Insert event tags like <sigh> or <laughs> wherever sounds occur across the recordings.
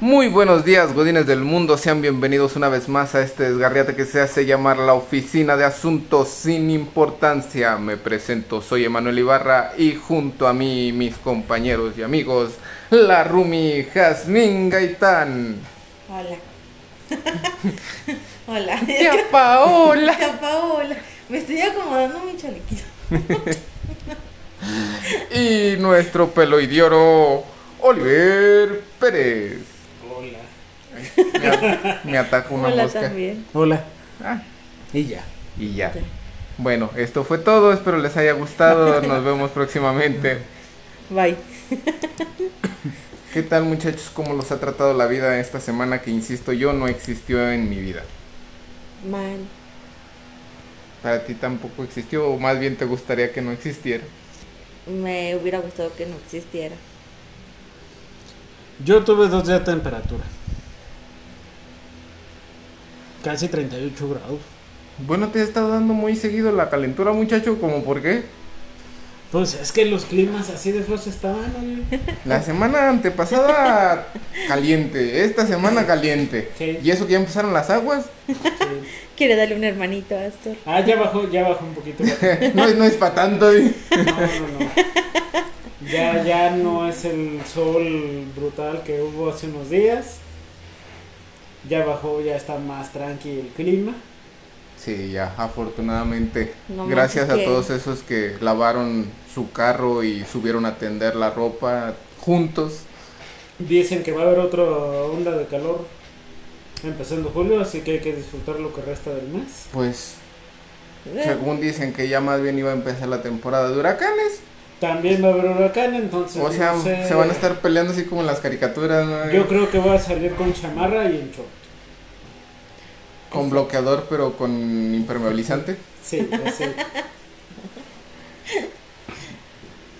Muy buenos días, godines del mundo. Sean bienvenidos una vez más a este desgarriate que se hace llamar la Oficina de Asuntos sin Importancia. Me presento, soy Emanuel Ibarra y junto a mí, mis compañeros y amigos, la Rumi Jazmín Gaitán. Hola. <laughs> Hola. Paola. <laughs> Paola. Me estoy acomodando mi chalequito. <laughs> y nuestro peloidioro, Oliver Pérez. Me, me ataca una Hola mosca. también. Hola. Ah, Y ya. y ya. Ya. Bueno, esto fue todo. Espero les haya gustado. <laughs> Nos vemos próximamente. Bye. ¿Qué tal muchachos? ¿Cómo los ha tratado la vida esta semana que, insisto, yo no existió en mi vida? Mal. Para ti tampoco existió o más bien te gustaría que no existiera. Me hubiera gustado que no existiera. Yo tuve dos días de temperatura. Casi 38 grados. Bueno, te ha estado dando muy seguido la calentura muchacho, ¿como por qué? Pues es que los climas así de feos estaban. <laughs> La semana antepasada caliente, esta semana caliente. Sí. Y eso que ya empezaron las aguas, Sí. Quiere darle un hermanito a Astor. Ah, ya bajó, ya bajó un poquito. <laughs> no, es- no es para tanto. ¿eh? No, no, no. Ya, ya no es el sol brutal que hubo hace unos días. Ya bajó, ya está más tranqui el clima. Sí, ya, afortunadamente. No Gracias a que- todos esos que lavaron su carro y subieron a tender la ropa juntos. Dicen que va a haber otra onda de calor empezando julio, así que hay que disfrutar lo que resta del mes. Pues, Eh, según dicen que ya más bien iba a empezar la temporada de huracanes. También va a haber huracán, entonces. O sea, no sé. se van a estar peleando así como en las caricaturas, ¿no? Yo creo que va a salir con chamarra y en short. Con bloqueador, pero con impermeabilizante. Sí, así.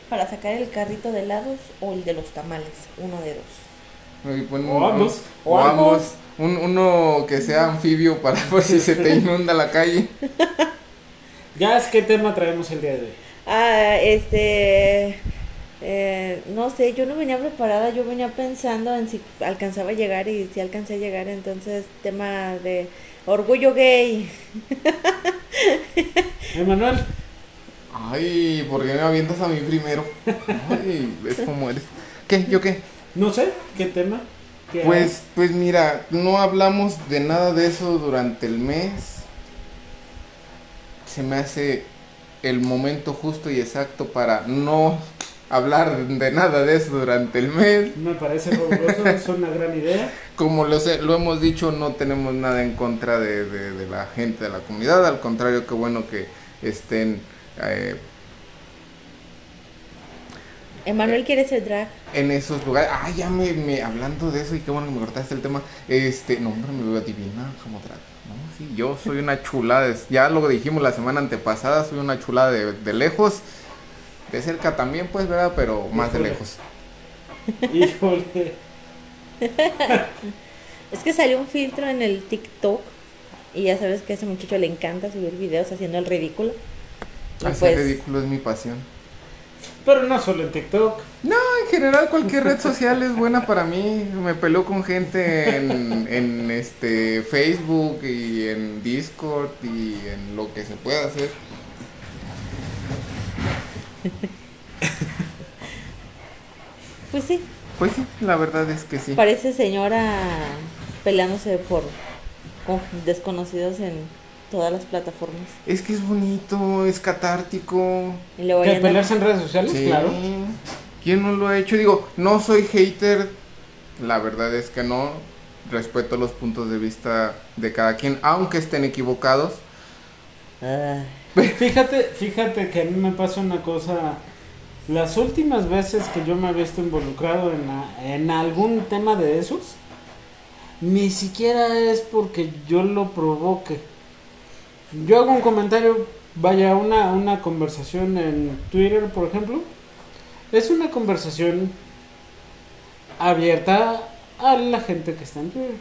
Para sacar el carrito de helados o el de los tamales. Uno de dos. Pon- O ambos. O O ambos. ambos. Un, uno que sea anfibio para <laughs> por si se te inunda la calle. Ya es qué tema traemos el día de hoy. Ah, este. eh, no sé, yo no venía preparada, yo venía pensando en si alcanzaba a llegar y si alcancé a llegar, entonces tema de orgullo gay. <laughs> Emanuel, Ay, ¿por qué me avientas a mí primero? Ay, es como eres. ¿Qué? ¿Yo qué? no sé, ¿qué tema? ¿Qué Pues, pues mira, no hablamos de nada de eso durante el mes. Se me hace el momento justo y exacto para no hablar de nada de eso durante el mes. Me parece fabuloso, es una gran idea. Como lo, sé- lo hemos dicho, no tenemos nada en contra de, de- de la gente de la comunidad. Al contrario, qué bueno que estén eh, Emanuel quiere ser drag. en esos lugares. Ah, ya me, me- hablando de eso y qué bueno que me cortaste el tema. Este, no, hombre, me veo divina como drag. No, sí, yo soy una chulada. es- Ya lo dijimos la semana antepasada, soy una chulada de, de lejos. De cerca también, pues, ¿verdad? Pero más de lejos. <laughs> Híjole. <laughs> Es que salió un filtro en el TikTok y ya sabes que a ese muchacho le encanta subir videos haciendo el ridículo. Hacer pues, ridículo es mi pasión. Pero no solo en TikTok. No, en general cualquier red social es buena para mí. Me peleo con gente en, en este Facebook y en Discord y en lo que se pueda hacer. pues sí, Pues sí, la verdad es que sí. parece señora peleándose por con desconocidos en todas las plataformas. Es que es bonito, es catártico. Y luego ¿Que pelearse en redes sociales? Sí. Claro. ¿Quién no lo ha hecho? Digo, no soy hater. La verdad es que no. Respeto los puntos de vista de cada quien, aunque estén equivocados. Ah, <laughs> Fíjate, fíjate que a mí me pasa una cosa. Las últimas veces que yo me he visto involucrado en, a- en algún tema de esos, ni siquiera es porque yo lo provoque. Yo hago un comentario, vaya, una, una conversación en Twitter, por ejemplo. Es una conversación abierta a la gente que está en Twitter.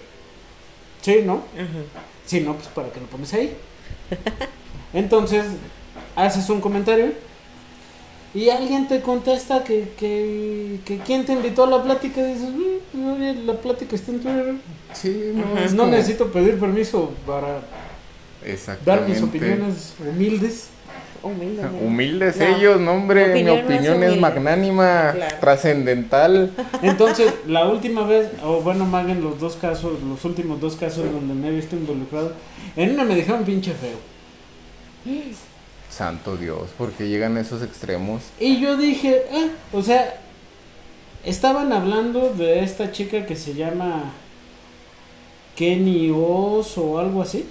Sí, ¿no? Si no, pues para que lo pones ahí. Entonces, haces un comentario y alguien te contesta que, que, que quién te invitó a la plática y dices, "Mm, no, la plática está en Twitter. Sí, no, como- necesito pedir permiso para dar mis opiniones humildes. Humildes No. ellos, no hombre, Mi mi opinión no es magnánima, Claro. trascendental. <laughs> Entonces, la última vez, o bueno, más bien los dos casos, los últimos dos casos donde me he visto involucrado, en una me dijeron pinche feo. <gasps> Santo Dios, porque llegan a esos extremos. Y yo dije, ah, o sea, estaban hablando de esta chica que se llama Kenny Oz o algo así.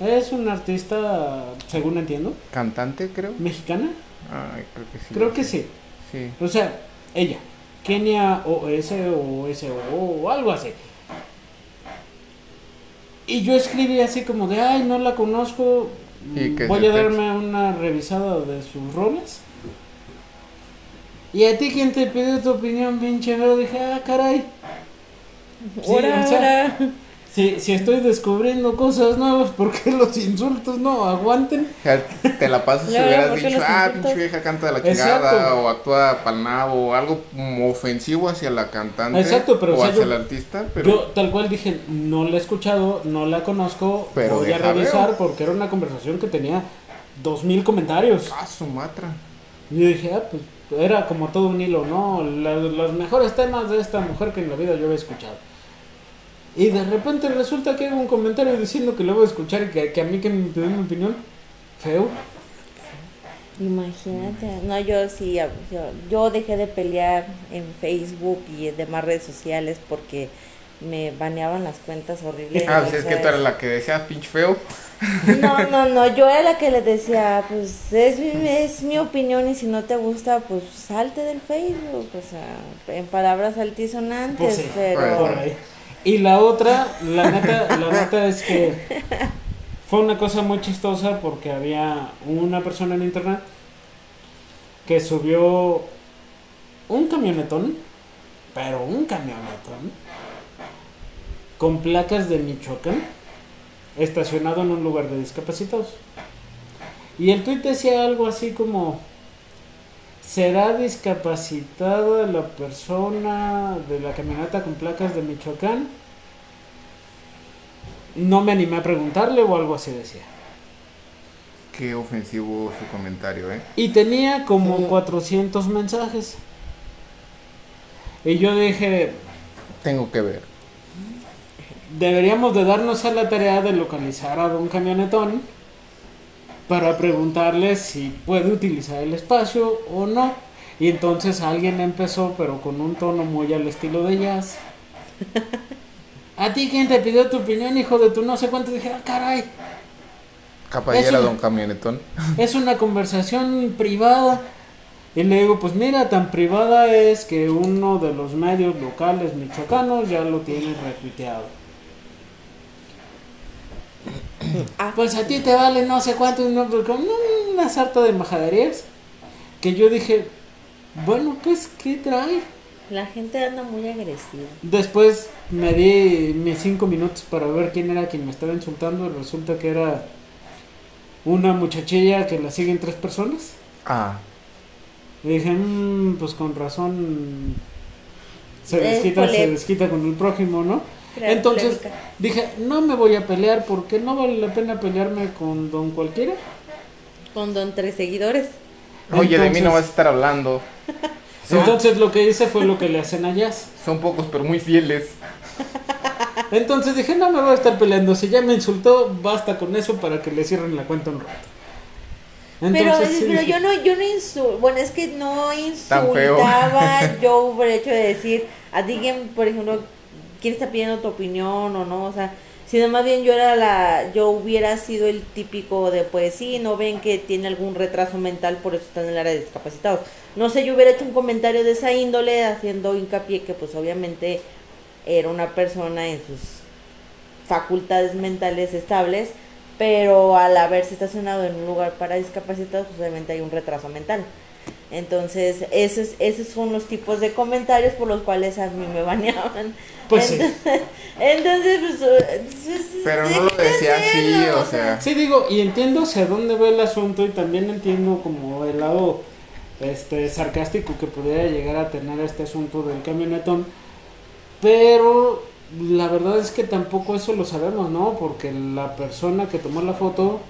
Es una artista, según entiendo, Cantante, creo. mexicana. Ay, creo que sí. Creo que sí. Sí. O sea, ella, Kenia OS o SO o algo así. Y yo escribí así como de, ay, no la conozco, ¿Y qué voy a darme una revisada de sus roles. Y a ti, quien te pidió tu opinión, pinche? Dije, ah, caray. Sí, o sea. Si, si estoy descubriendo cosas nuevas, ¿por qué los insultos no aguanten? Te la pasas si Luego, hubieras ¿por qué dicho, ah, pinche vieja canta de la Exacto. chingada, o actúa pa'l nabo, o algo ofensivo hacia la cantante. Exacto, pero, o o sea, hacia yo- el artista, pero. Yo tal cual dije, no la he escuchado, no la conozco, Pero voy a revisar veo. porque era una conversación que tenía dos mil comentarios. Ah, su matra. Y yo dije, ah, pues era como todo un hilo, ¿no? La- los mejores temas de esta mujer que en la vida yo había escuchado. Y de repente resulta que hay un comentario diciendo que lo voy a escuchar y que, que a mí que me pidió mi opinión. Feo. Imagínate. No, yo sí, yo, yo dejé de pelear en Facebook y en demás redes sociales porque me baneaban las cuentas horribles. Ah, pues es que tú eres la que decías, pinche feo. No, <laughs> no, no, yo era la que le decía, pues es mi, es mi opinión y si no te gusta, pues salte del Facebook, o sea, en palabras altisonantes, Pues sí, pero... Por ahí. Y la otra, la neta, la neta es que fue una cosa muy chistosa porque había una persona en internet que subió un camionetón, pero un camionetón, con placas de Michoacán, estacionado en un lugar de discapacitados. Y el tuit decía algo así como, ¿será discapacitada la persona de la camioneta con placas de Michoacán? No me animé a preguntarle o algo así decía. Qué ofensivo su comentario, ¿eh? Y tenía como 400 mensajes. Y yo dije, Tengo que ver. deberíamos de darnos a la tarea de localizar a don camionetón para preguntarle si puede utilizar el espacio o no. Y entonces alguien empezó, pero con un tono muy al estilo de jazz. <laughs> ¿A ti quién te pidió tu opinión, hijo de tu no sé cuánto? Dije, ah, caray, Caballera Eso- don camionetón. <laughs> es una conversación privada. Y le digo, pues mira, tan privada es que uno de los medios locales michoacanos ya lo tiene retuiteado. Ah, Pues a ti te vale no sé cuánto, no, una sarta de majaderías. Que yo dije, bueno, pues, ¿qué trae? la gente anda muy agresiva. Después me di mis cinco minutos para ver quién era quien me estaba insultando. y Resulta que era una muchachilla que la siguen tres personas. Ah, Y dije, "Mm, pues con razón se Es desquita, se desquita con el prójimo, ¿no? Crear Entonces polémica. dije, no me voy a pelear porque no vale la pena pelearme con don cualquiera. Con don tres seguidores. oye, de mí no vas a estar hablando. Son, <laughs> Entonces lo que hice fue lo que le hacen a Jazz. son pocos, pero muy fieles. <laughs> Entonces dije, no me voy a estar peleando. Si ya me insultó, basta con eso para que le cierren la cuenta un rato. Pero, Entonces, sí pero dije, yo no, yo no insulto, bueno, es que no Tan feo. insultaba <laughs> yo por el hecho de decir, a ti quien, por ejemplo, quién está pidiendo tu opinión o no, o sea, sino más bien yo era la, yo hubiera sido el típico de pues sí, no ven que tiene algún retraso mental, por eso está en el área de discapacitados. No sé, yo hubiera hecho un comentario de esa índole haciendo hincapié que pues obviamente era una persona en sus facultades mentales estables, pero al haberse estacionado en un lugar para discapacitados, pues obviamente hay un retraso mental. Entonces, esos, esos son los tipos de comentarios por los cuales a mí me baneaban. Pues sí. entonces, <laughs> entonces, pues, Pero no lo decía así, o sea. Sí, digo, y entiendo hacia dónde va el asunto y también entiendo como el lado este sarcástico que pudiera llegar a tener este asunto del camionetón. Pero la verdad es que tampoco eso lo sabemos, ¿no? Porque la persona que tomó la foto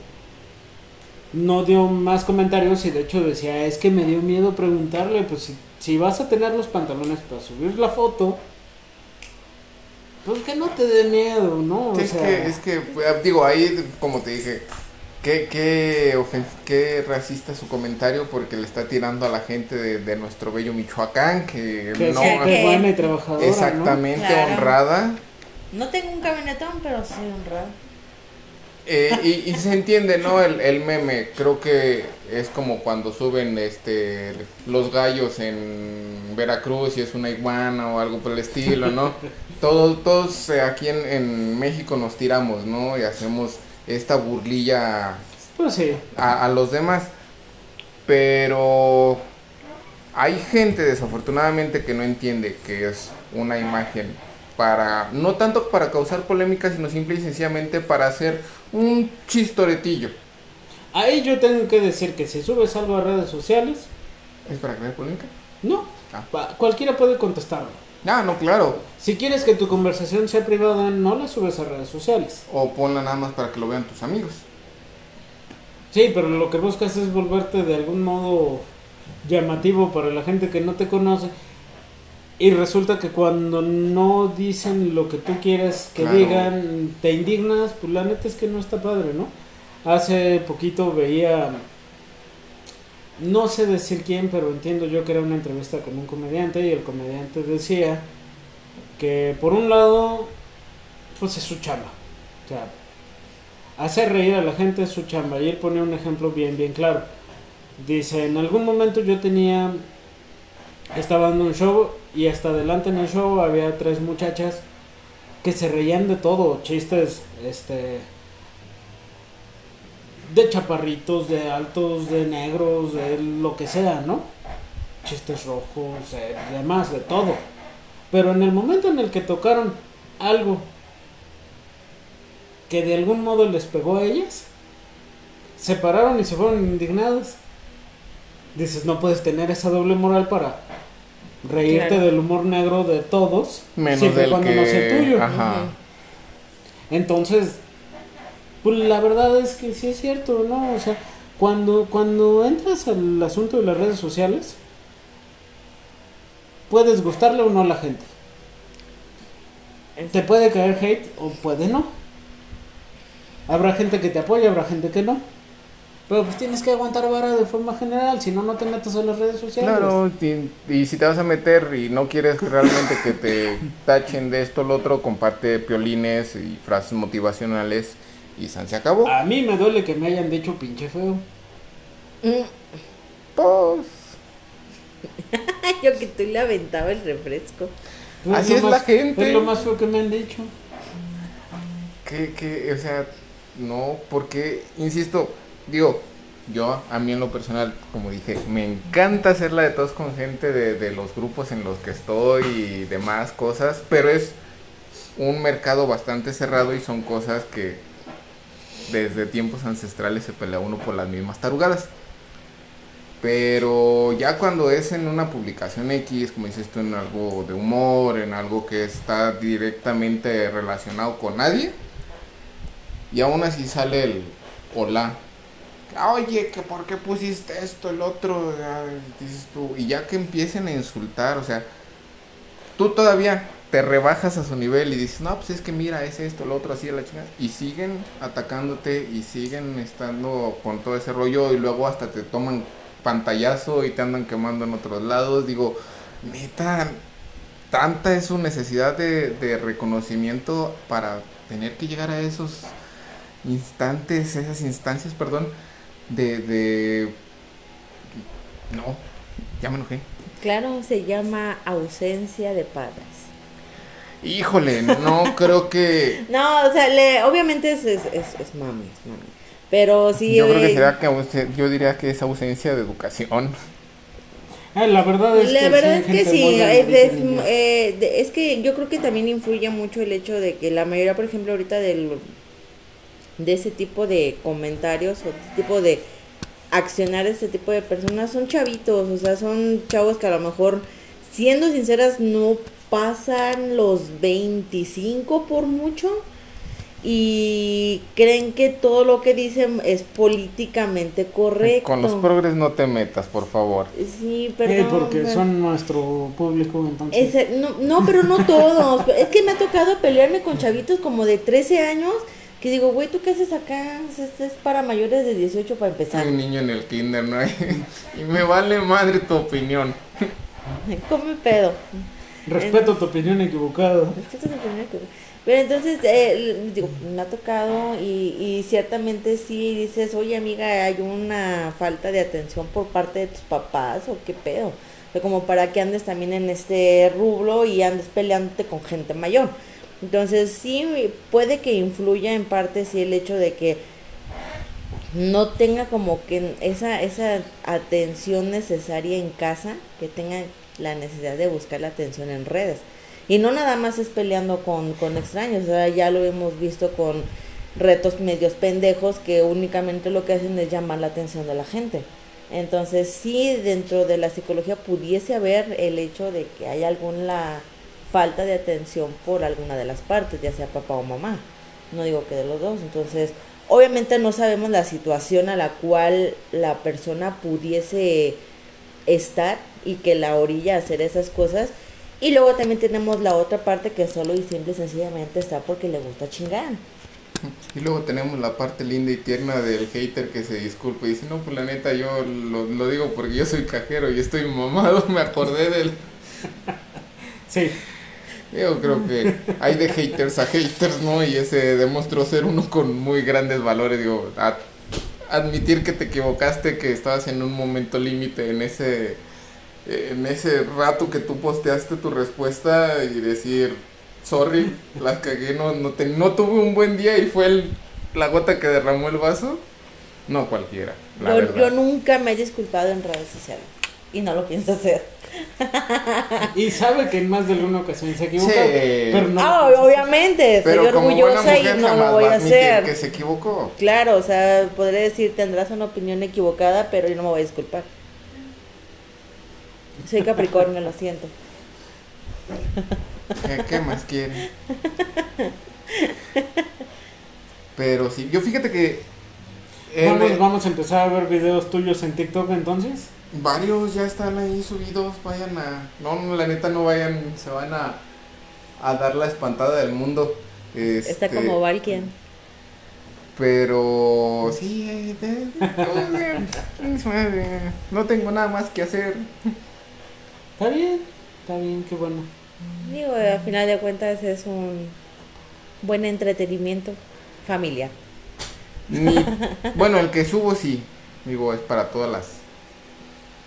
no dio más comentarios y de hecho decía, es que me dio miedo preguntarle, pues si, si vas a tener los pantalones para subir la foto, pues que no te dé miedo, ¿no? O es, sea, que, es que, pues, digo, ahí, como te dije, qué, qué, ofen- qué racista su comentario porque le está tirando a la gente de, de nuestro bello Michoacán, que, que no es que- buena y trabajadora, exactamente Claro. honrada. No tengo un camionetón, pero sí honrado. Eh, y, y se entiende, ¿no? El, el meme, creo que es como cuando suben este los gallos en Veracruz y es una iguana o algo por el estilo, ¿no? <laughs> Todos, todos eh, aquí en, en México nos tiramos, ¿no? Y hacemos esta burlilla. Pues sí. a, a los demás. Pero hay gente desafortunadamente que no entiende que es una imagen para, no tanto para causar polémica, sino simple y sencillamente para hacer un chistoretillo. Ahí yo tengo que decir que si subes algo a redes sociales, ¿Es para crear polémica? no, Ah. cualquiera puede contestarlo. Ah, no, claro. Si quieres que tu conversación sea privada, no la subes a redes sociales. O ponla nada más para que lo vean tus amigos. Sí, pero lo que buscas es volverte de algún modo llamativo para la gente que no te conoce. Y resulta que cuando no dicen lo que tú quieres que Claro. digan, te indignas, pues la neta es que no está padre, ¿no? Hace poquito veía, no sé decir quién, pero entiendo yo que era una entrevista con un comediante y el comediante decía que por un lado, pues es su chamba. O sea, hacer reír a la gente es su chamba. Y él pone un ejemplo bien, bien claro. Dice, en algún momento yo tenía, estaba dando un show y hasta adelante en el show había tres muchachas que se reían de todo, chistes, este, de chaparritos, de altos, de negros, de lo que sea, ¿no? Chistes rojos, de demás, de todo. Pero en el momento en el que tocaron algo que de algún modo les pegó a ellas, se pararon y se fueron indignadas. Dices, no puedes tener esa doble moral para reírte Claro. del humor negro de todos, Menos siempre del cuando que... no sea tuyo. Ajá. Entonces, pues la verdad es que sí es cierto, ¿no? O sea, cuando, cuando entras al asunto de las redes sociales, puedes gustarle o no a la gente. Te puede caer hate o puede no. Habrá gente que te apoya, habrá gente que no. Pero pues tienes que aguantar vara de forma general, si no, no te metas a las redes sociales. Claro, y, y si te vas a meter y no quieres realmente que te tachen de esto o lo otro, comparte piolines y frases motivacionales y san se acabó. A mí me duele que me hayan dicho pinche feo. Mm, Pues, <laughs> Yo que tú le aventaba el refresco. Pues Así es más- la gente. Es lo más feo que me han dicho. que, que, o sea, no, porque, insisto, digo, yo, a mí en lo personal, como dije, me encanta hacer la de todos con gente de, de los grupos en los que estoy y demás cosas, pero es un mercado bastante cerrado y son cosas que desde tiempos ancestrales se pelea uno por las mismas tarugadas. Pero ya cuando es en una publicación X, como dices tú, en algo de humor, en algo que está directamente relacionado con nadie, y aún así sale el hola. Oye, que por qué pusiste esto, el otro, dices tú, y ya que empiecen a insultar, o sea, tú todavía te rebajas a su nivel y dices, no, pues es que mira, es esto, lo otro, así, a la chingada, y siguen atacándote y siguen estando con todo ese rollo y luego hasta te toman pantallazo y te andan quemando en otros lados, digo, neta, tanta es su necesidad de reconocimiento para tener que llegar a esos instantes, esas instancias, perdón, de, de... No, ya me enojé. Claro, se llama ausencia de padres. Híjole, no <laughs> creo que... No, o sea, le, obviamente es, es, es, es mami, es mami. Pero sí. Yo creo que eh, será que yo diría que es ausencia de educación. Ah, la verdad es La que verdad sí, es que sí, es, eh, de- es que yo creo que también influye mucho el hecho de que la mayoría, por ejemplo, ahorita del, de ese tipo de comentarios o de ese tipo de accionar este tipo de personas son chavitos, o sea, son chavos que a lo mejor, siendo sinceras, no pasan los 25 por mucho y creen que todo lo que dicen es políticamente correcto. Con los progres no te metas, por favor. Sí, Eh, perdón. porque pero- son nuestro público, entonces. Ese- no, no, pero no todos. <laughs> es que me ha tocado pelearme con chavitos como de 13 años que digo, güey, ¿tú qué haces acá? Este es para mayores de 18 para empezar. Soy un niño en el kinder, ¿no? <laughs> y me vale madre tu opinión. <laughs> Come pedo. Respeto tu opinión equivocada. Esto es el primero que- Pero entonces, eh, digo, me ha tocado y, y ciertamente sí dices, oye amiga, hay una falta de atención por parte de tus papás o qué pedo. O sea, como para que andes también en este rublo y andes peleándote con gente mayor. Entonces sí puede que influya en parte sí el hecho de que no tenga como que esa, esa atención necesaria en casa, que tenga la necesidad de buscar la atención en redes. Y no nada más es peleando con, con extraños, o sea, ya lo hemos visto con retos medios pendejos que únicamente lo que hacen es llamar la atención de la gente. Entonces sí, dentro de la psicología pudiese haber el hecho de que hay alguna falta de atención por alguna de las partes, ya sea papá o mamá. No digo que de los dos. Entonces, obviamente no sabemos la situación a la cual la persona pudiese estar y que la orilla a hacer esas cosas. Y luego también tenemos la otra parte que solo y simple y sencillamente está porque le gusta chingar. Y luego tenemos la parte linda y tierna del hater que se disculpa y dice, no, pues la neta yo lo, lo digo porque yo soy cajero y estoy mamado, <laughs> me acordé del... Sí. Yo creo que hay de haters a haters, ¿no? Y ese demostró ser uno con muy grandes valores, digo, a- admitir que te equivocaste, que estabas en un momento límite en ese, en ese rato que tú posteaste tu respuesta y decir, sorry, la cagué, no, no, te- no tuve un buen día y fue el, la gota que derramó el vaso. No cualquiera, la Yo, verdad. yo nunca me he disculpado en redes sociales y no lo pienso hacer. Y sabe que en más de alguna ocasión se equivoca. Sí. Pero no. ah, obviamente, Pero buena orgullosa y no lo voy va a hacer. que se equivocó. Claro, o sea, podré decir, tendrás una opinión equivocada, pero yo no me voy a disculpar. Soy Capricornio, lo siento. ¿Qué, qué más quiere? Pero sí, yo fíjate que en- Vamos, vamos a empezar a ver videos tuyos en TikTok entonces. Varios ya están ahí subidos, vayan a... No, no, la neta no vayan, se van a, a dar la espantada del mundo. Está Este, como Valkian. Pero sí, no tengo nada más que hacer. Está bien, está bien, qué bueno. Digo, al final de cuentas es un buen entretenimiento familiar. Ni- <laughs> bueno, el que subo sí, digo, es para todas las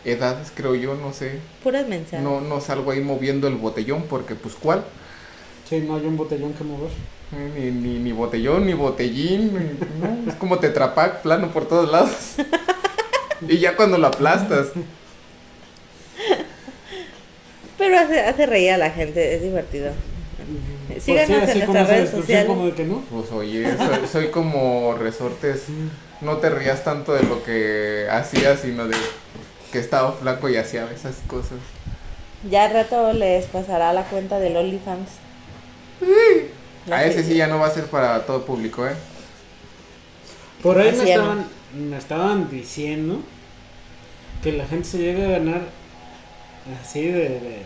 edades, creo yo, no sé. Puras mensajes. No, no salgo ahí moviendo el botellón porque pues cuál. Sí, no hay un botellón que mover. Eh, Ni, ni, ni botellón, ni botellín, ni- no, es como tetrapac, plano por todos lados. y ya cuando lo aplastas. Pero hace, hace reír a la gente, es divertido. Pues Síganos sí, en así como nuestras redes sociales. como de que no. Pues oye, soy, soy como resortes. No te rías tanto de lo que hacía, sino de que estaba flaco y hacía esas cosas. Ya al rato les pasará la cuenta del OnlyFans. A ese sí ya no va a ser para todo público, ¿eh? Por ahí me estaban, me estaban diciendo que la gente se llega a ganar así de, de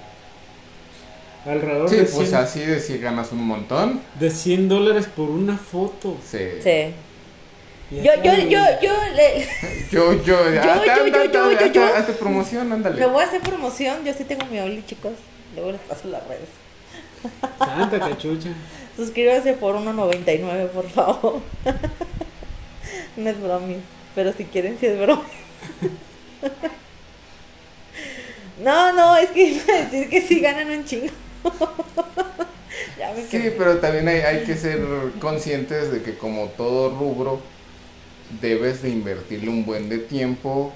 alrededor Sí, de, pues 100, así de si ganas un montón. de 100 dólares por una foto. Sí. Sí. <laughs> Yo, yo, <laughs> yo, yo le, Yo, yo, hazte, yo, anda, yo, anda, yo, hazte, yo. hazte promoción, ándale. le voy a hacer promoción. Yo sí tengo mi Only, chicos. Luego les paso las redes. Santa <laughs> cachucha. Suscríbanse por 1.99, por favor. no es bromi, pero si quieren, sí es bromi. no, no, es que iba a decir que sí ganan un chingo. ya me Sí, quedé. pero también hay, hay que ser conscientes de que como todo rubro debes de invertirle un buen de tiempo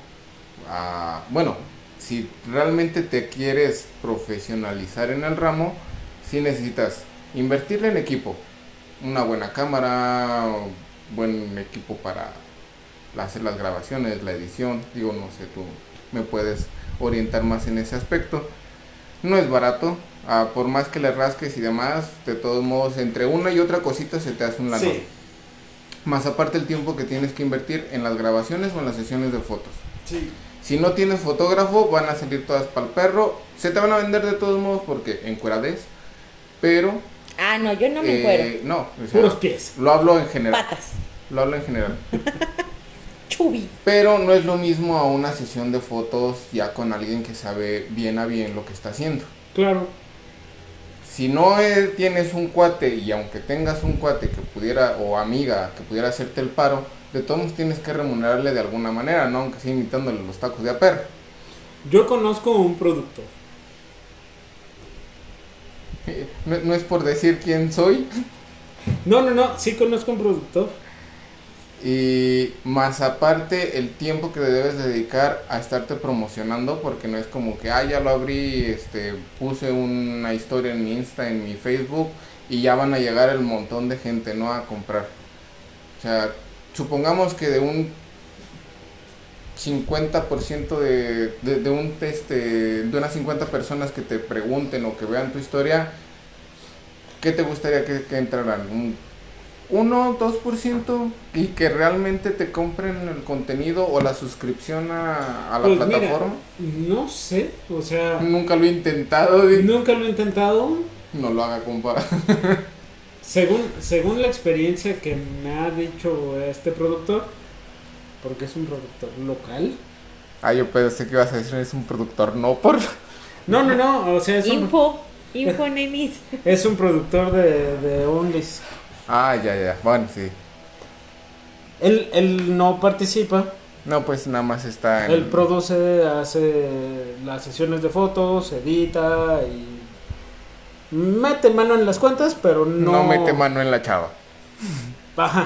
a, bueno, si realmente te quieres profesionalizar en el ramo, sí necesitas invertirle en equipo, una buena cámara, buen equipo para hacer las grabaciones, la edición, digo, no sé, tú me puedes orientar más en ese aspecto. No es barato, ah, por más que le rasques y demás, de todos modos, entre una y otra cosita se te hace un lado. Más aparte el tiempo que tienes que invertir en las grabaciones o en las sesiones de fotos. Sí. Si no tienes fotógrafo, van a salir todas para el perro. Se te van a vender de todos modos porque encuerades. Pero. Ah, no, yo no me eh, encuero. no, o sea, Puros pies. Lo hablo en general. Patas. Lo hablo en general. <laughs> Chubi. Pero no es lo mismo a una sesión de fotos ya con alguien que sabe bien a bien lo que está haciendo. Claro. Si no eh, tienes un cuate y aunque tengas un cuate que pudiera o amiga que pudiera hacerte el paro, de todos modos tienes que remunerarle de alguna manera, ¿no? Aunque sea imitándole los tacos de a perro. Yo conozco un productor. <laughs> No, no es por decir quién soy, No, no, no, sí conozco un productor. Y más aparte el tiempo que le debes dedicar a estarte promocionando, porque no es como que, ah, ya lo abrí, este, puse una historia en mi Insta, en mi Facebook, y ya van a llegar el montón de gente, ¿no? A comprar. O sea, supongamos que de un 50% de, de, de un este, de unas 50 personas que te pregunten o que vean tu historia, ¿qué te gustaría que, que entraran? ¿Un 1, 2% y que realmente te compren el contenido o la suscripción a, a la Pues mira, plataforma? no sé, o sea, Nunca lo he intentado, nunca lo he intentado. no lo haga, compa. <laughs> Según, según la experiencia que me ha dicho este productor, porque es un productor local. Ah, yo pensé que ibas a decir es un productor, no por. <laughs> No, no, no, o sea, es un, Info. Info, nenis. <laughs> es un productor de, de Onlys. Ah, ya, ya. Bueno, sí. Él, él no participa, No, pues nada más está en. él produce, hace las sesiones de fotos, edita y mete mano en las cuentas, pero no, no mete mano en la chava. <laughs> Ajá.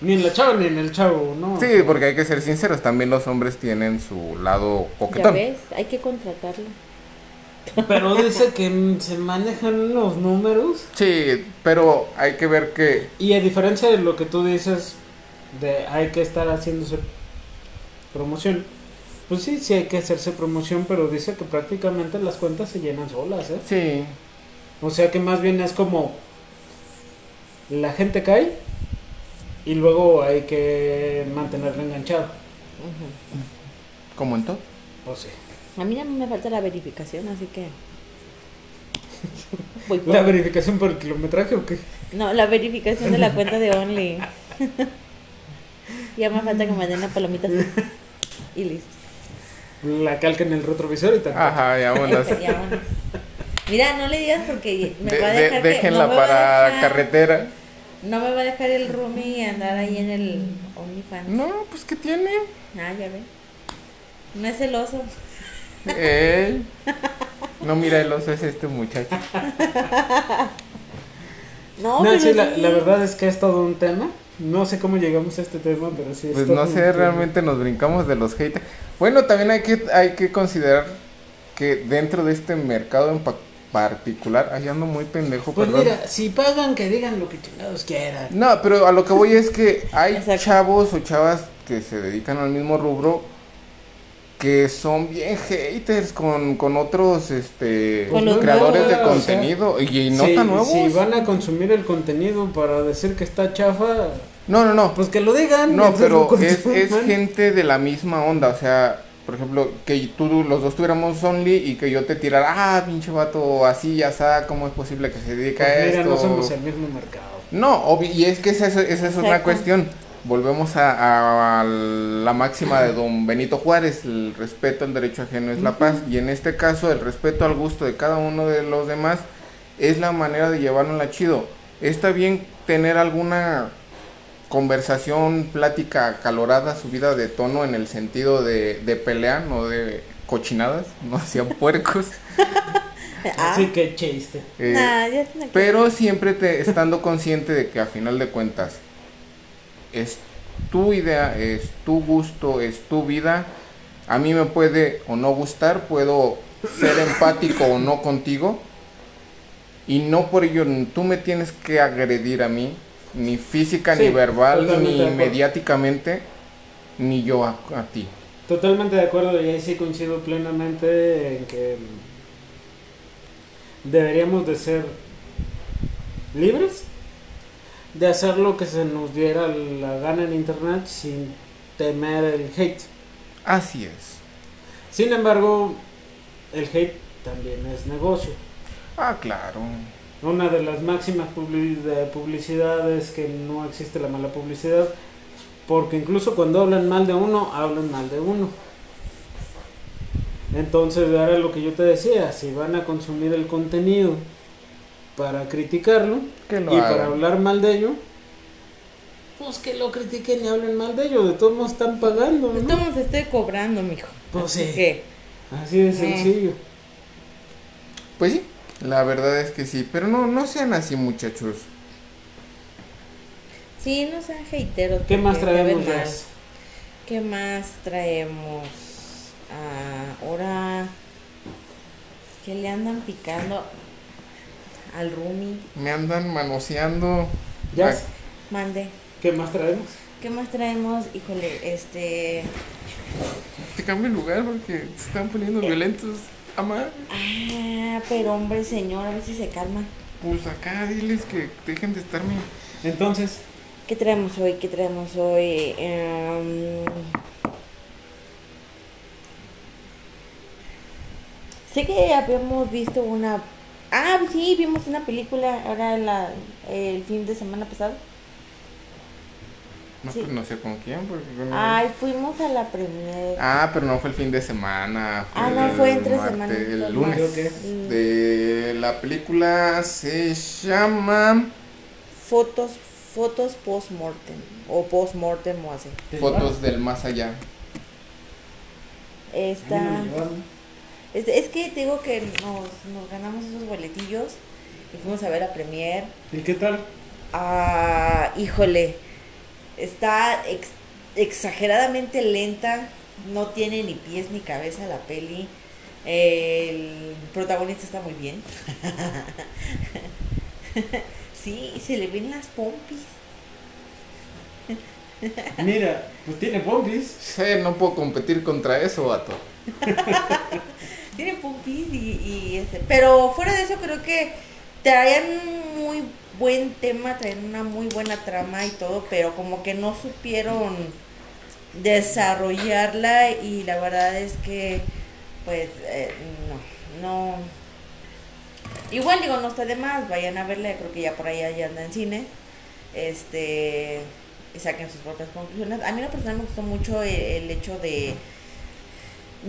ni en la chava ni en el chavo, ¿no? Sí, porque hay que ser sinceros, también los hombres tienen su lado Ya coquetón. ves, hay que contratarlo. Pero dice que se manejan los números. Sí, pero hay que ver que Y a diferencia de lo que tú dices, de hay que estar haciéndose promoción, pues sí, sí hay que hacerse promoción, pero dice que prácticamente las cuentas se llenan solas, ¿eh? sí, O sea que más bien es como la gente cae y luego hay que mantenerla enganchado. Ujú. como en todo. Pues sí. A mí ya me falta la verificación, así que. <laughs> Voy por- ¿La verificación por el kilometraje o qué? No, la verificación de la cuenta de Only. <laughs> ya me falta que me den la palomita. Y listo. La calca en el retrovisor y tal. Ajá, <laughs> ya vámonos. Mira, no le digas porque me De- va a de- dejar. que- déjenla no me va a para dejar- carretera. No me va a dejar el roomie andar ahí en el OnlyFans. No, pues ¿qué tiene? Ah, ya ve. No es celoso. Ey. No, mira, el oso es este muchacho. No, No, pero sí, la, verdad es que es todo un tema. No sé cómo llegamos a este tema, pero sí es Pues todo no sé, tema. realmente nos brincamos de los haters. Bueno, también hay que, hay que considerar que dentro de este mercado en pa- particular, ahí ando muy pendejo, Pues perdón. mira, si pagan, que digan lo que chingados quieran. No, pero a lo que voy es que hay Exacto. chavos o chavas que se dedican al mismo rubro que son bien haters con, con otros este Con los creadores nuevos, de o sea, contenido y, y no si, tan nuevos. si van a consumir el contenido para decir que está chafa, No, no, no. pues que lo digan. No, pero es, es gente de la misma onda, o sea, por ejemplo, que tú los dos tuviéramos Only y que yo te tirara, ah, pinche vato, así, ya está, ¿cómo es posible que se dedique a Pues mira, esto? no somos el mismo mercado. No, obvi- y es que esa, es- esa es una Exacto. cuestión. Volvemos a, a- a la máxima de don Benito Juárez, el respeto al derecho ajeno es la paz, y en este caso el respeto al gusto de cada uno de los demás es la manera de llevarnos chido. Está bien tener alguna conversación, plática calorada, subida de tono en el sentido de, de pelea, no de cochinadas, <laughs> no sean puercos. <laughs> Ah, Así que chiste. eh, nah, ya tiene que- pero siempre te, estando consciente de que a final de cuentas es tu idea, es tu gusto, es tu vida. A mí me puede o no gustar, puedo ser empático o no contigo. Y no por ello tú me tienes que agredir a mí Ni física, Sí, ni verbal, ni mediáticamente, ni yo a, a ti. Totalmente de acuerdo y ahí sí coincido plenamente en que deberíamos de ser libres de hacer lo que se nos diera la gana en internet sin temer el hate. Así es. Sin embargo, el hate también es negocio. Ah, claro. Una de las máximas publi- de publicidad es que no existe la mala publicidad, porque incluso cuando hablan mal de uno, hablan mal de uno. Entonces, era lo que yo te decía, si van a consumir el contenido para criticarlo y para hablar mal de ello, pues que lo critiquen y hablen mal de ello, de todos modos están pagando, ¿no? Estamos, estoy cobrando, mijo. Pues Así sí. que, Así de Eh. sencillo. Pues sí, la verdad es que sí. Pero no, no sean así, muchachos. sí, no sean hateros. ¿Qué más traemos? ¿Qué más traemos? Ah, ahora que le andan picando al Rumi. Me andan manoseando. Jazz, Mande. ¿qué más traemos? ¿Qué más traemos? Híjole, este. Te cambio el lugar porque se están poniendo violentos. Ama, Ah, pero hombre, señor, a ver si se calma. pues acá diles que dejen de estarme. Entonces, ¿Qué traemos hoy? ¿Qué traemos hoy? Em, sé que habíamos visto una... Ah, sí, vimos una película ahora la, el fin de semana pasado. No, Sí. pues no sé con quién. Porque con- Ay, fuimos a la premier. Ah, pero no fue el fin de semana. Ah, no, fue entre semana, El lunes. Mm, De la película se llama Fotos, fotos post-mortem. O post-mortem o así. ¿te Fotos del Más Allá. Esta... llevaron? A mí me llevaron. Es, es que te digo que nos, nos ganamos esos boletillos y fuimos a ver a Premier. ¿Y qué tal? Ah, híjole, está ex- exageradamente lenta, no tiene ni pies ni cabeza la peli. El protagonista está muy bien. <laughs> sí, se le ven las pompis. Mira, pues tiene pompis. Sí, no puedo competir contra eso, vato. <laughs> Tiene pompis y, y ese. Pero fuera de eso creo que traían muy buen tema, traían una muy buena trama y todo, pero como que no supieron desarrollarla y la verdad es que pues eh, no, no. Igual digo, no está de más, vayan a verla, creo que ya por ahí ya anda en cine. Este y saquen sus propias conclusiones. A mí en lo personal me gustó mucho el hecho de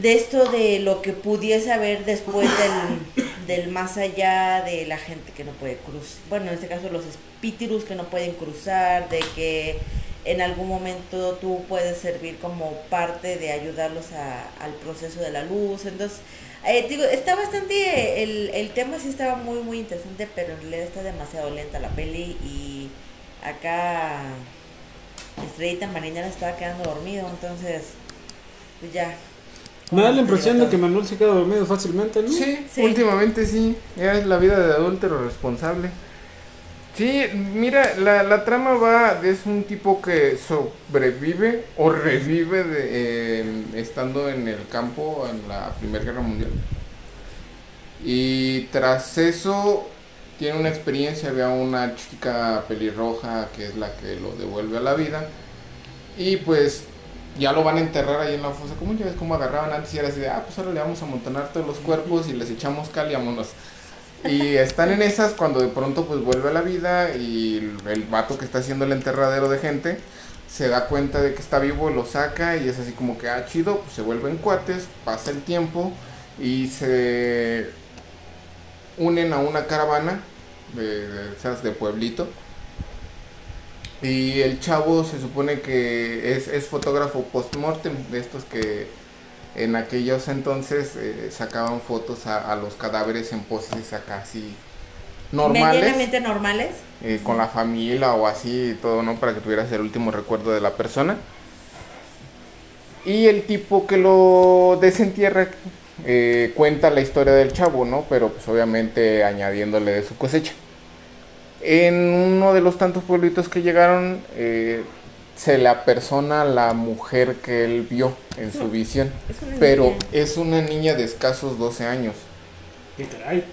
de esto de lo que pudiese haber después del, del más allá de la gente que no puede cruzar, bueno, en este caso los espíritus que no pueden cruzar, de que en algún momento tú puedes servir como parte de ayudarlos a- al proceso de la luz. Entonces, eh, digo, está bastante, el, el tema sí estaba muy, muy interesante, pero en realidad está demasiado lenta la peli y acá Estrellita Marinera estaba quedando dormido, entonces, pues ya. Me da la impresión de que Manuel se queda dormido fácilmente, ¿no? Sí, Sí. últimamente sí. Ya es la vida de adúltero responsable. Sí, mira, la, la trama va de es un tipo que sobrevive o revive de, eh, estando en el campo en la Primera Guerra Mundial. Y tras eso tiene una experiencia, ve a una chica pelirroja que es la que lo devuelve a la vida. Y pues ya lo van a enterrar ahí en la fosa común. Ya ves cómo agarraban antes y era así de, ah, pues ahora le vamos a amontonar todos los cuerpos y les echamos cal y vámonos. Y <laughs> están en esas cuando de pronto pues vuelve a la vida y el, el vato que está haciendo el enterradero de gente se da cuenta de que está vivo, lo saca y es así como que, ah, chido, pues se vuelven cuates, pasa el tiempo y se unen a una caravana de, de esas de pueblito. Y el chavo se supone que es, es fotógrafo post-mortem, de estos que en aquellos entonces eh, sacaban fotos a, a los cadáveres en poses acá así normales, Medianamente normales. eh, con la familia o así y todo, ¿no? Para que tuvieras el último recuerdo de la persona. Y el tipo que lo desentierra eh, cuenta la historia del chavo, ¿no? Pero pues obviamente añadiéndole de su cosecha. En uno de los tantos pueblitos que llegaron, eh, se le apersona la mujer que él vio en su visión. Es una Pero niña. es una niña de escasos 12 años. Y caray.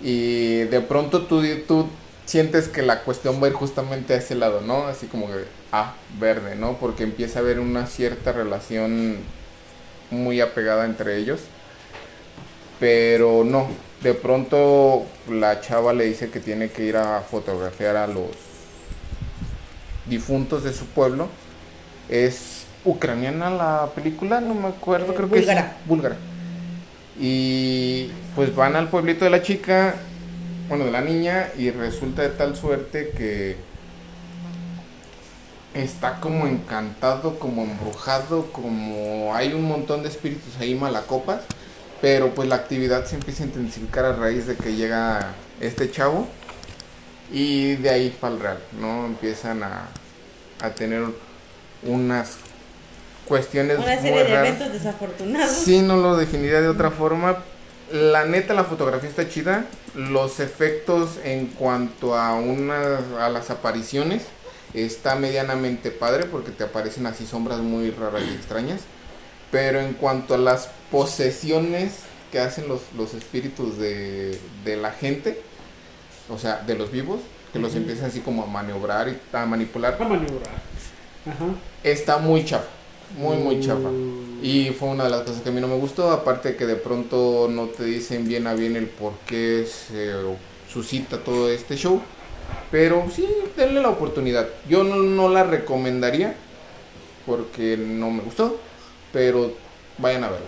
Y de pronto tú, tú sientes que la cuestión va a ir justamente a ese lado, ¿no? Así como que, ah, verde, ¿no? Porque empieza a haber una cierta relación muy apegada entre ellos. Pero no, de pronto la chava le dice que tiene que ir a fotografiar a los difuntos de su pueblo. Es ucraniana la película, no me acuerdo, Eh, creo que es búlgara. Y pues van al pueblito de la chica, bueno, de la niña, y resulta de tal suerte que está como encantado, como embrujado, como hay un montón de espíritus ahí malacopas, pero pues la actividad se empieza a intensificar a raíz de que llega este chavo y de ahí para el real, ¿no? Empiezan a, a tener unas cuestiones Una muy serie de raras. eventos desafortunados. Sí, no lo definiría de otra forma. La neta, la fotografía está chida. Los efectos en cuanto a una, a las apariciones está medianamente padre porque te aparecen así sombras muy raras y extrañas. Pero en cuanto a las posesiones que hacen los, los espíritus de, de la gente, o sea, de los vivos, que los empiezan así como a maniobrar y a manipular, A maniobrar. Ajá. está muy chafa. Muy, muy chafa. Mm. Y fue una de las cosas que a mí no me gustó, aparte que de pronto no te dicen bien a bien el por qué se suscita todo este show. Pero sí, denle la oportunidad. Yo no, no la recomendaría porque no me gustó, pero vayan a verla.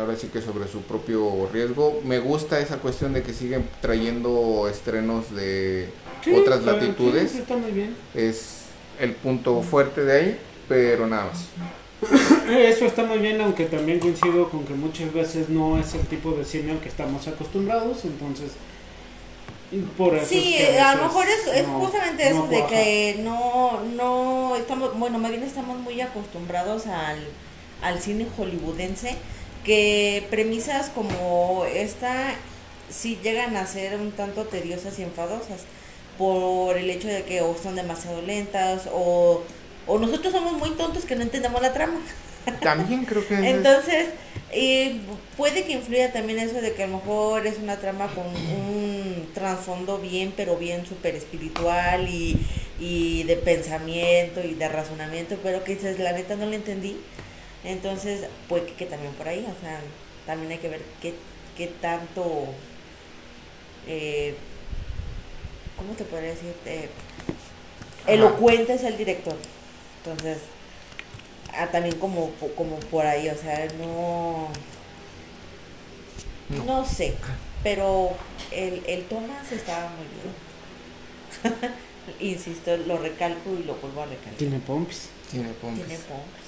Ahora sí que sobre su propio riesgo. Me gusta esa cuestión de que siguen trayendo estrenos de Sí, otras latitudes. sí, sí, está muy bien. Es el punto fuerte de ahí, pero nada más. <coughs> Eso está muy bien, aunque también coincido con que muchas veces no es el tipo de cine al que estamos acostumbrados, entonces por eso Sí, es que a lo mejor es, es no- justamente eso no de que no, no estamos, bueno, más bien estamos muy acostumbrados al, al cine hollywoodense, que premisas como esta sí llegan a ser un tanto tediosas y enfadosas por el hecho de que o son demasiado lentas o, o nosotros somos muy tontos que no entendemos la trama. También creo que <laughs> Entonces, eh, puede que influya también eso de que a lo mejor es una trama con un trasfondo bien, pero bien súper espiritual y, y de pensamiento y de razonamiento, pero que dices, la neta no lo entendí. Entonces, puede que, que también por ahí, o sea, también hay que ver qué, qué tanto, eh, ¿cómo te podría decir? Eh, elocuente es el director. Entonces, ah, también como, como por ahí, o sea, no, No. no sé, pero el, el Thomas estaba muy bien. <laughs> Insisto, lo recalco y lo vuelvo a recalcar. Tiene pompis. Tiene pompis. Tiene pompis.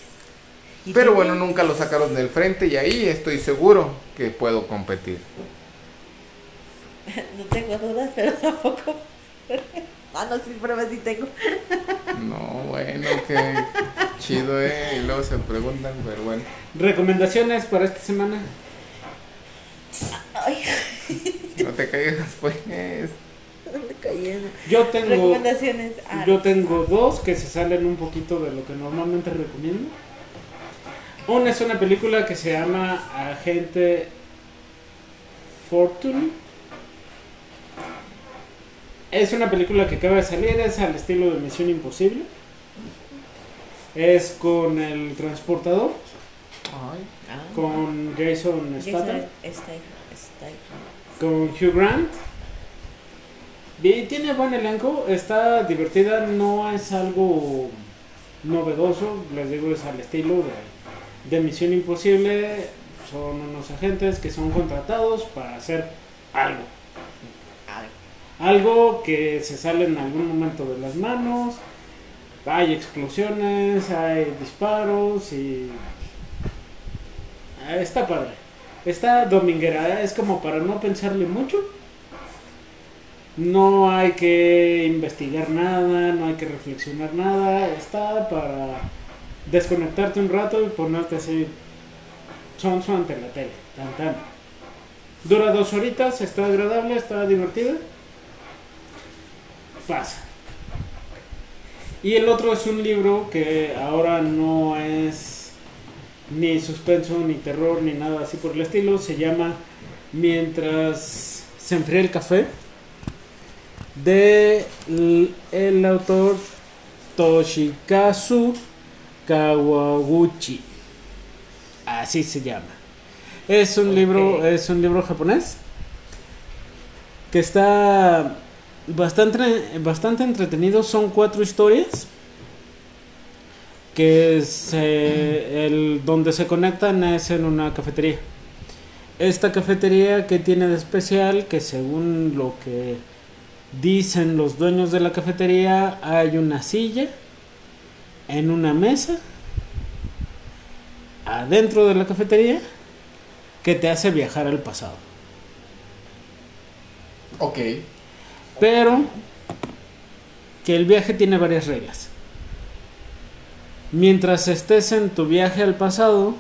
Pero bueno, nunca lo sacaron del frente y ahí estoy seguro que puedo competir. <laughs> No tengo dudas, pero tampoco. <laughs> Ah, no, sí, pruebas sí tengo. <laughs> No, bueno, qué chido, ¿eh? Y luego se preguntan, pero bueno. Recomendaciones para esta semana. Ay, No te caigas, pues. Yo tengo Recomendaciones. Ah, yo tengo dos que se salen un poquito de lo que normalmente recomiendo. Una es una película que se llama Agente Fortune. Es una película que acaba de salir, es al estilo de Misión Imposible. Es con el transportador, Ay, ah, con Jason Statham. con Hugh Grant. Y tiene buen elenco, está divertida, no es algo novedoso, les digo, es al estilo de, de Misión Imposible. Son unos agentes que son contratados para hacer algo. Algo que se sale en algún momento de las manos. Hay explosiones, hay disparos y... Ah, Está padre. Está dominguera, es como para no pensarle mucho. No hay que investigar nada, no hay que reflexionar nada. Está para desconectarte un rato y ponerte así sonso ante la tele. Tan, tan. Dura dos horitas, está agradable, está divertida. pasa. Y el otro es un libro que ahora no es ni suspenso, ni terror, ni nada así por el estilo. Se llama Mientras se enfría el café. De l- el autor Toshikazu Kawaguchi. Así se llama. Es un libro, es un libro japonés que está bastante, bastante entretenido. Son cuatro historias que se, el, donde se conectan es en una cafetería. Esta cafetería que tiene de especial que según lo que dicen los dueños de la cafetería hay una silla en una mesa adentro de la cafetería que te hace viajar al pasado. Ok. Pero que el viaje tiene varias reglas. Mientras estés en tu viaje al pasado,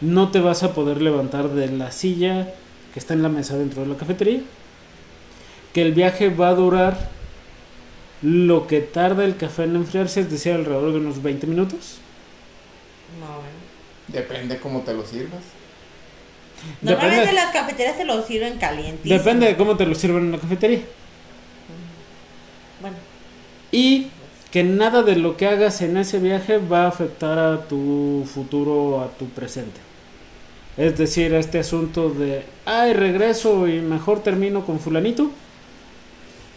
no te vas a poder levantar de la silla que está en la mesa dentro de la cafetería. Que el viaje va a durar lo que tarda el café en enfriarse, es decir, alrededor de unos 20 minutos. No, bueno. Depende cómo te lo sirvas. Normalmente Depende, las cafeterías te lo sirven calientísimo. depende de cómo te lo sirvan en la cafetería. Bueno, Y que nada de lo que hagas en ese viaje va a afectar a tu futuro, a tu presente. Es decir, este asunto de, ay, regreso y mejor termino con fulanito.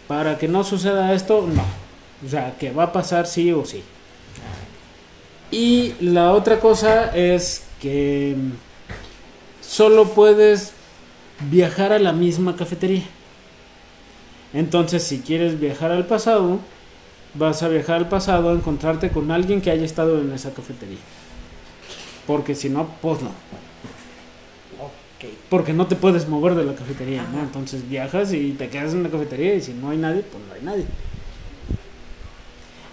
Para que no suceda esto, no. O sea, que va a pasar sí o sí. Y la otra cosa es que mm, solo puedes viajar a la misma cafetería. Entonces, si quieres viajar al pasado, vas a viajar al pasado a encontrarte con alguien que haya estado en esa cafetería. Porque si no, pues no. Porque no te puedes mover de la cafetería, ¿no? Entonces viajas y te quedas en la cafetería y si no hay nadie, pues no hay nadie.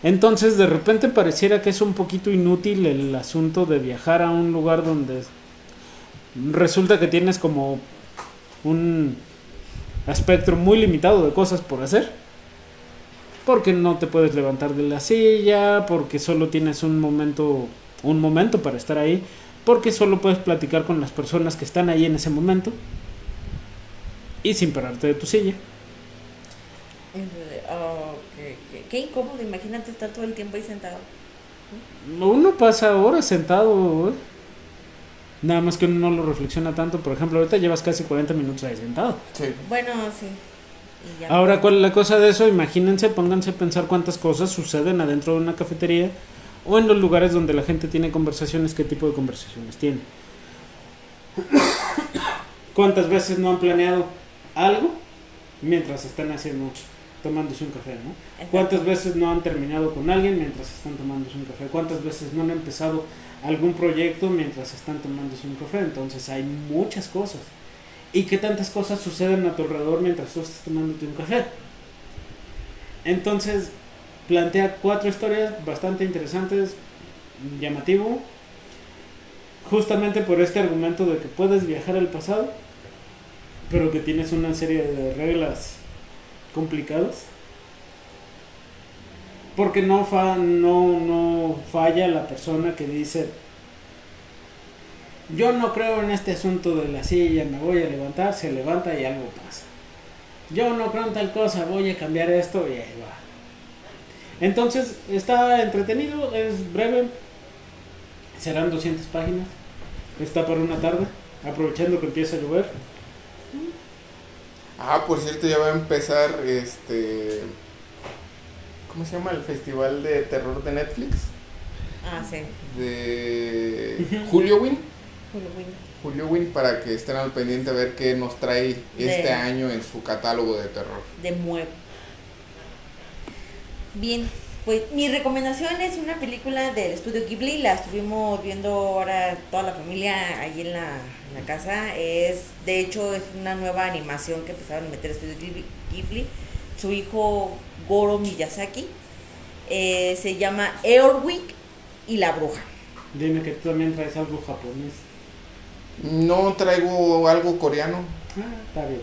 Entonces de repente pareciera que es un poquito inútil el asunto de viajar a un lugar donde resulta que tienes como un espectro muy limitado de cosas por hacer. Porque no te puedes levantar de la silla, porque solo tienes un momento, un momento para estar ahí, porque solo puedes platicar con las personas que están ahí en ese momento y sin pararte de tu silla. Oh, qué, qué- qué incómodo, imagínate estar todo el tiempo ahí sentado. Uno pasa horas sentado, ¿eh? nada más que uno no lo reflexiona tanto. Por ejemplo, ahorita llevas casi 40 minutos ahí sentado. Sí. Bueno, sí. Ahora, ¿cuál es la cosa de eso? Imagínense, pónganse a pensar cuántas cosas suceden adentro de una cafetería o en los lugares donde la gente tiene conversaciones, qué tipo de conversaciones tiene. <coughs> ¿Cuántas veces no han planeado algo mientras están haciendo, tomándose un café, ¿no? Exacto. ¿Cuántas veces no han terminado con alguien mientras están tomándose un café? ¿Cuántas veces no han empezado algún proyecto mientras están tomándose un café? Entonces hay muchas cosas. ¿Y qué tantas cosas suceden a tu alrededor mientras tú estás tomándote un café? Entonces plantea cuatro historias bastante interesantes, llamativo, justamente por este argumento de que puedes viajar al pasado, pero que tienes una serie de reglas complicadas. Porque no, fa, no, no falla la persona que dice, yo no creo en este asunto de la silla, me voy a levantar, se levanta y algo pasa. Yo no creo en tal cosa, voy a cambiar esto y ahí va. Entonces está entretenido, es breve, serán 200 páginas, está para una tarde, aprovechando que empieza a llover. Ah, por cierto, ya va a empezar este. ¿Cómo se llama el festival de terror de Netflix? Ah, sí. De Julio Win. Halloween. Julio Win para que estén al pendiente a ver qué nos trae este año en su catálogo de terror. de muevo. Bien, pues mi recomendación es una película del estudio Ghibli, la estuvimos viendo ahora toda la familia ahí en la, en la casa. Es, de hecho, es una nueva animación que empezaron a meter estudio Ghibli. Ghibli. Su hijo Goro Miyazaki. Eh, se llama Earwig y la bruja. Dime que tú también traes algo japonés. No traigo algo coreano. Ah, está bien.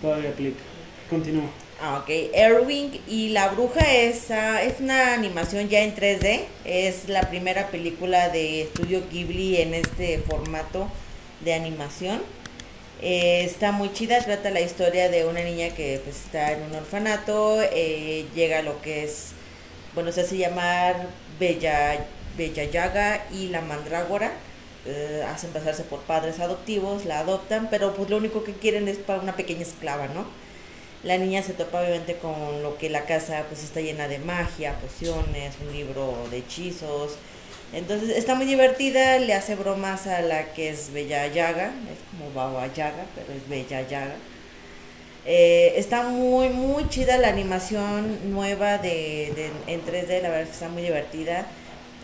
Todavía aplica. Continúa. Ah, ok. Erwin y la bruja es, es una animación ya en 3D. Es la primera película de estudio Ghibli en este formato de animación. Eh, está muy chida, trata la historia de una niña que pues, está en un orfanato, eh, llega a lo que es, bueno, se hace llamar Bella, Bella Yaga y la Mandrágora. Eh, hacen pasarse por padres adoptivos, la adoptan, pero pues lo único que quieren es para una pequeña esclava, ¿no? La niña se topa obviamente con lo que la casa pues está llena de magia, pociones, un libro de hechizos. Entonces está muy divertida, le hace bromas a la que es Bella Yaga, es como Baba Yaga, pero es Bella Yaga. Eh, está muy, muy chida la animación nueva de, de, en 3D, la verdad es que está muy divertida.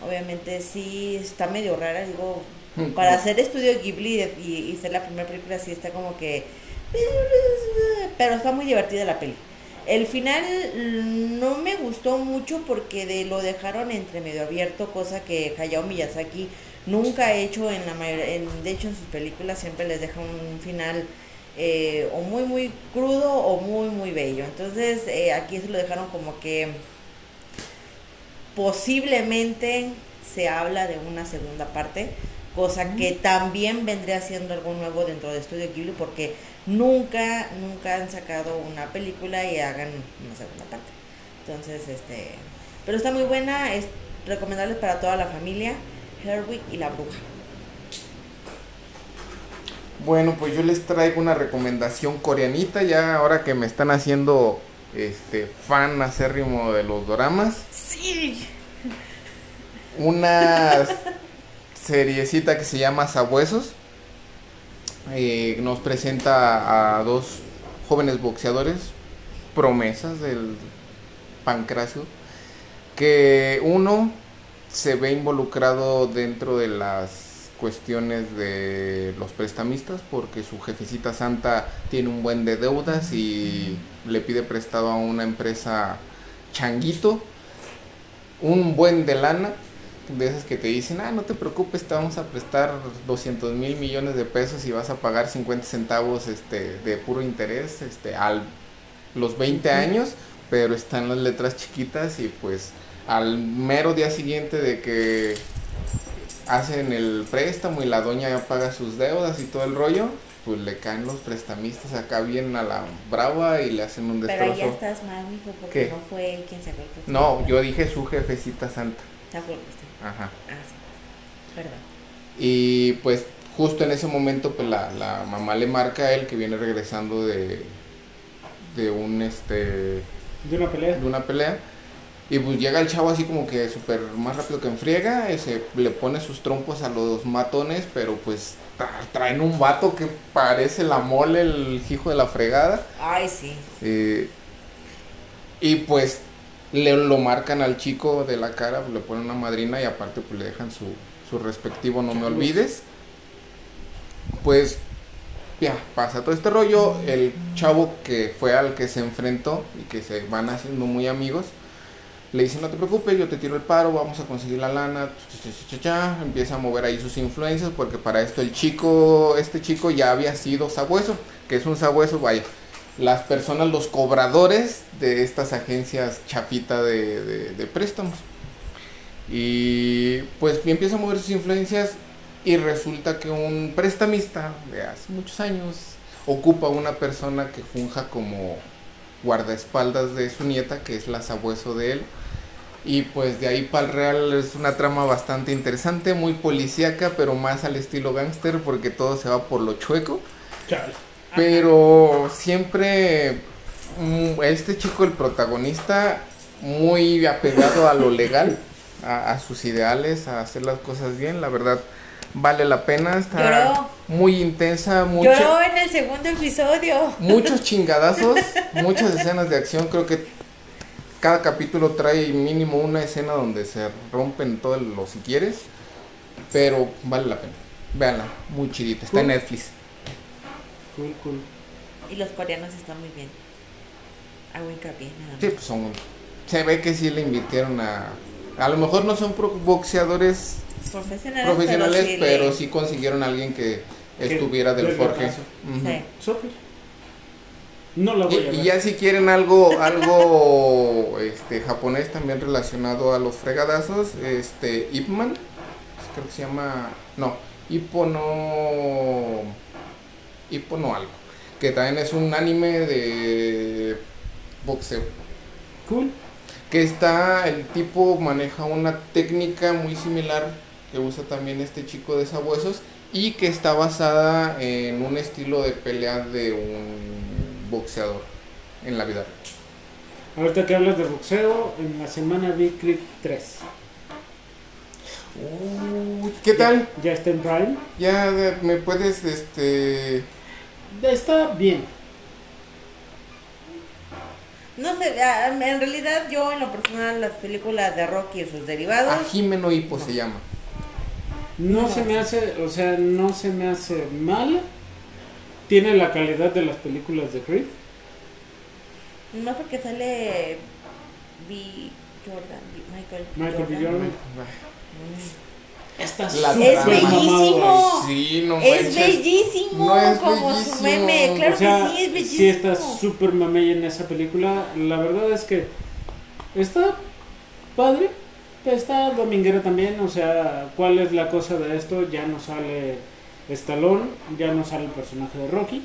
Obviamente sí está medio rara, digo, <laughs> para hacer estudio Ghibli y, y ser la primera película sí está como que pero está muy divertida la peli. El final no me gustó mucho porque de, lo dejaron entre medio abierto, cosa que Hayao Miyazaki nunca ha hecho en la mayoría, de hecho en sus películas siempre les deja un final eh, o muy muy crudo o muy muy bello. Entonces eh, aquí se lo dejaron como que posiblemente se habla de una segunda parte, cosa que también vendría siendo algo nuevo dentro de Studio Ghibli porque nunca, nunca han sacado una película y hagan una segunda parte. Entonces, este, pero está muy buena, es recomendable para toda la familia, Herwig y la bruja. Bueno, pues yo les traigo una recomendación coreanita ya ahora que me están haciendo este fan acérrimo de los doramas. Sí. Una <laughs> seriecita que se llama Sabuesos. Eh, nos presenta a dos jóvenes boxeadores, promesas del pancracio, que uno se ve involucrado dentro de las cuestiones de los prestamistas porque su jefecita santa tiene un buen de deudas y le pide prestado a una empresa changuito un buen de lana de esas que te dicen, ah, no te preocupes, te vamos a prestar 200 mil millones de pesos y vas a pagar 50 centavos este, de puro interés este, al los 20 años, pero están las letras chiquitas y pues al mero día siguiente de que hacen el préstamo y la doña ya paga sus deudas y todo el rollo, pues le caen los prestamistas acá bien a la brava y le hacen un destrozo. Pero ya estás mal, mijo, porque no fue él quien se No, yo dije su jefecita santa. Ajá. Ah, sí. Perdón. Y pues justo en ese momento pues la, la mamá le marca a él que viene regresando de de un este de una pelea de una pelea y pues llega el chavo así como que súper más rápido que en friega, ese, le pone sus trompos a los matones, pero pues traen un vato que parece la mole, el hijo de la fregada. Ay, sí. Eh, y pues le lo marcan al chico de la cara, le ponen una madrina y aparte pues le dejan su, su respectivo no me olvides. Pues ya pasa todo este rollo, el chavo que fue al que se enfrentó y que se van haciendo muy amigos, le dice no te preocupes, yo te tiro el paro, vamos a conseguir la lana, empieza a mover ahí sus influencias porque para esto el chico, este chico ya había sido sabueso, que es un sabueso, vaya, las personas, los cobradores de estas agencias chapita de, préstamos. Y pues empieza a mover sus influencias y resulta que un prestamista de hace muchos años ocupa una persona que funja como guardaespaldas de su nieta, que es la sabueso de él. Y pues de ahí para el real es una trama bastante interesante, muy policíaca, pero más al estilo gángster porque todo se va por lo chueco. Pero siempre mm, este chico, el protagonista, muy apegado a lo legal, a, sus ideales, a hacer las cosas bien, la verdad vale la pena, está muy intensa, mucho, Lloró en el segundo episodio. Muchos <laughs> chingadazos, muchas escenas de acción, creo que cada capítulo trae mínimo una escena donde se rompen todos los si quieres, pero vale la pena. Véanla, muy chidita, está en Netflix. Cool, cool. Y los coreanos están muy bien. Hago hincapié, nada Sí, pues son. Se ve que sí le invirtieron a. A lo mejor no son boxeadores profesionales, profesionales pero, sí, consiguieron a alguien que estuviera del Forge. Sí. No la voy a Y, ver. y ya si quieren algo, algo <laughs> este, japonés también relacionado a los fregadazos, este, Ip Man, creo que se llama, no, Hippo no, Hippo no algo, que también es un anime de boxeo. Cool. Que está, el tipo maneja una técnica muy similar que usa también este chico de sabuesos y que está basada en un estilo de pelea de un boxeador en la vida. real. Ahorita que hablas de boxeo, en la semana vi Creed 3. Uy, ¿Qué tal? Ya, ya está en Prime. Ya me puedes, este... Está bien. No sé, en realidad yo en lo personal las películas de Rocky y sus derivados, A Jimeno Hippo se llama. No, No. se me hace, o sea, no se me hace mala. Tiene la calidad de las películas de Creed. más porque sale B. Jordan, B- Michael, Michael B. Jordan. Jordan. Está La súper Es bellísimo. Sí, no Es bellísimo, No es como bellísimo. su meme, claro o sea, que sí, es bellísimo. sí está súper mamey en esa película. La verdad es que está padre. Está dominguera también. O sea, ¿cuál es la cosa de esto? Ya no sale Stallone, ya no sale el personaje de Rocky.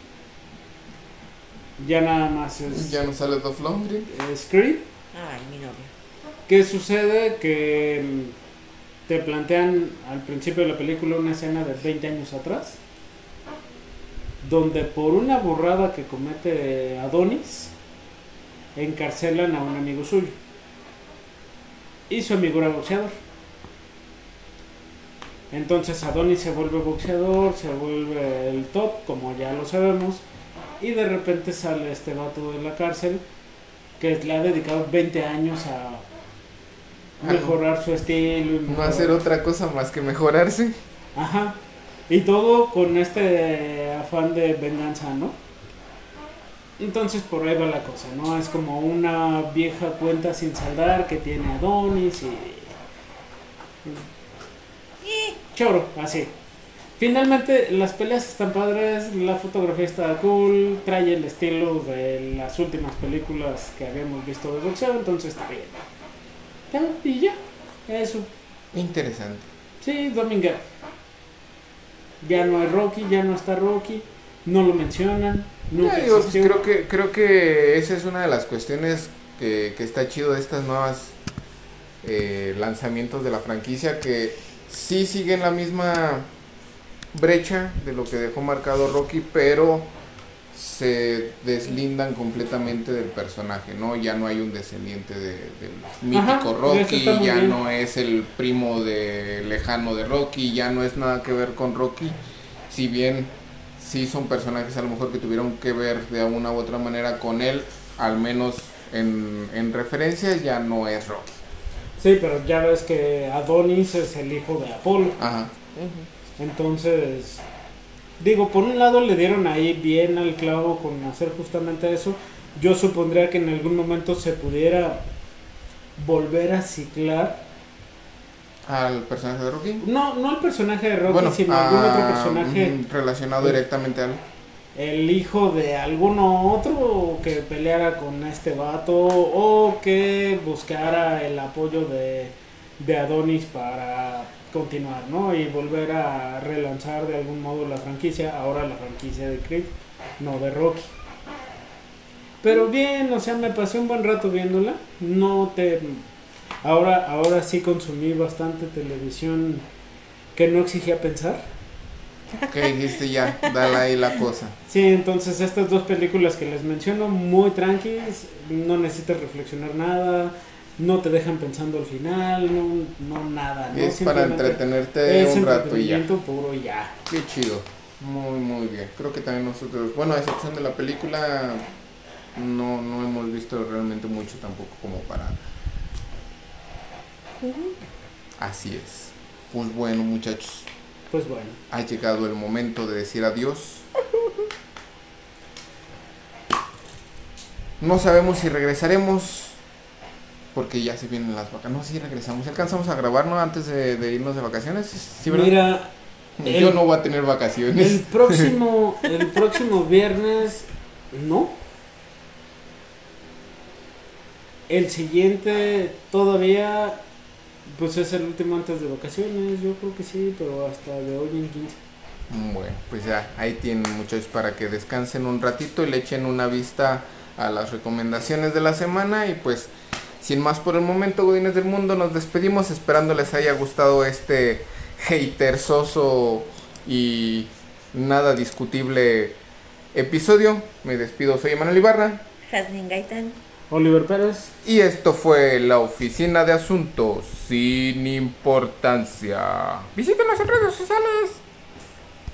Ya nada más es, Ya no sale Dolph Lundgren. es Creed. Ay, mi novio. ¿Qué sucede? Que mm, te plantean al principio de la película una escena de 20 años atrás, donde por una burrada que comete Adonis, encarcelan a un amigo suyo. Y su amigo era boxeador. Entonces Adonis se vuelve boxeador, se vuelve el top, como ya lo sabemos, y de repente sale este vato de la cárcel que le ha dedicado 20 años a mejorar su estilo. y No mejorar- hacer otra cosa más que mejorarse. Ajá. Y todo con este afán de venganza, ¿no? Entonces por ahí va la cosa, ¿no? Es como una vieja cuenta sin saldar que tiene Adonis y... Y Choro, así. Finalmente las peleas están padres, la fotografía está cool, trae el estilo de las últimas películas que habíamos visto de boxeo, entonces está bien. Y ya, eso. Interesante. Sí, Dominguez. Ya no hay Rocky, ya no está Rocky, no lo mencionan, nunca Ya, digo, pues, creo que creo que esa es una de las cuestiones que, que está chido de estas nuevas eh, lanzamientos de la franquicia que sí siguen la misma brecha de lo que dejó marcado Rocky, pero se deslindan completamente del personaje, ¿no? Ya no hay un descendiente de- del mítico Ajá, Rocky, ya bien. no es el primo de lejano de Rocky, ya no es nada que ver con Rocky, si bien sí son personajes a lo mejor que tuvieron que ver de alguna u otra manera con él, al menos en, en referencias ya no es Rocky. Sí, pero ya ves que Adonis es el hijo de Apolo. Ajá. Entonces, digo, por un lado le dieron ahí bien al clavo con hacer justamente eso. Yo supondría que en algún momento se pudiera volver a ciclar. Al personaje de Rocky. No, no el personaje de Rocky, bueno, sino algún otro personaje. relacionado directamente al el hijo de alguno otro que peleara con este vato o que buscara el apoyo de, de Adonis para continuar, ¿no? Y volver a relanzar de algún modo la franquicia, ahora la franquicia de Creed, no de Rocky. Pero bien, o sea, me pasé un buen rato viéndola. No te ahora ahora sí consumí bastante televisión que no exigía pensar. que dijiste ya, dale ahí la cosa. Sí, entonces estas dos películas que les menciono, muy tranquilas, no necesitas reflexionar nada, no te dejan pensando al final, no, no nada. ¿no? Es para entretenerte es un rato y ya. puro y ya. Qué chido. Muy, muy bien. Creo que también nosotros, bueno, a excepción de la película, no, no hemos visto realmente mucho tampoco como para... Así es. Pues bueno, muchachos, Pues bueno, ha llegado el momento de decir adiós. <laughs> No sabemos si regresaremos. Porque ya se vienen las vacaciones. No, si regresamos. ¿Alcanzamos a grabar, no? Antes de, de irnos de vacaciones. Sí, ¿verdad? mira, Yo el- no voy a tener vacaciones. el próximo, <laughs> el próximo viernes, no, el siguiente todavía, pues es el último antes de vacaciones, yo creo que sí, pero hasta de hoy en 15. Bueno, pues ya, ahí tienen muchachos para que descansen un ratito y le echen una vista a las recomendaciones de la semana y pues sin más por el momento, Godines del Mundo, nos despedimos esperando les haya gustado este hater soso y nada discutible episodio. Me despido, soy Emanuel Ibarra. Jasmine Gaitán. Oliver Pérez. Y esto fue la Oficina de Asuntos sin Importancia. Visiten nuestras redes sociales.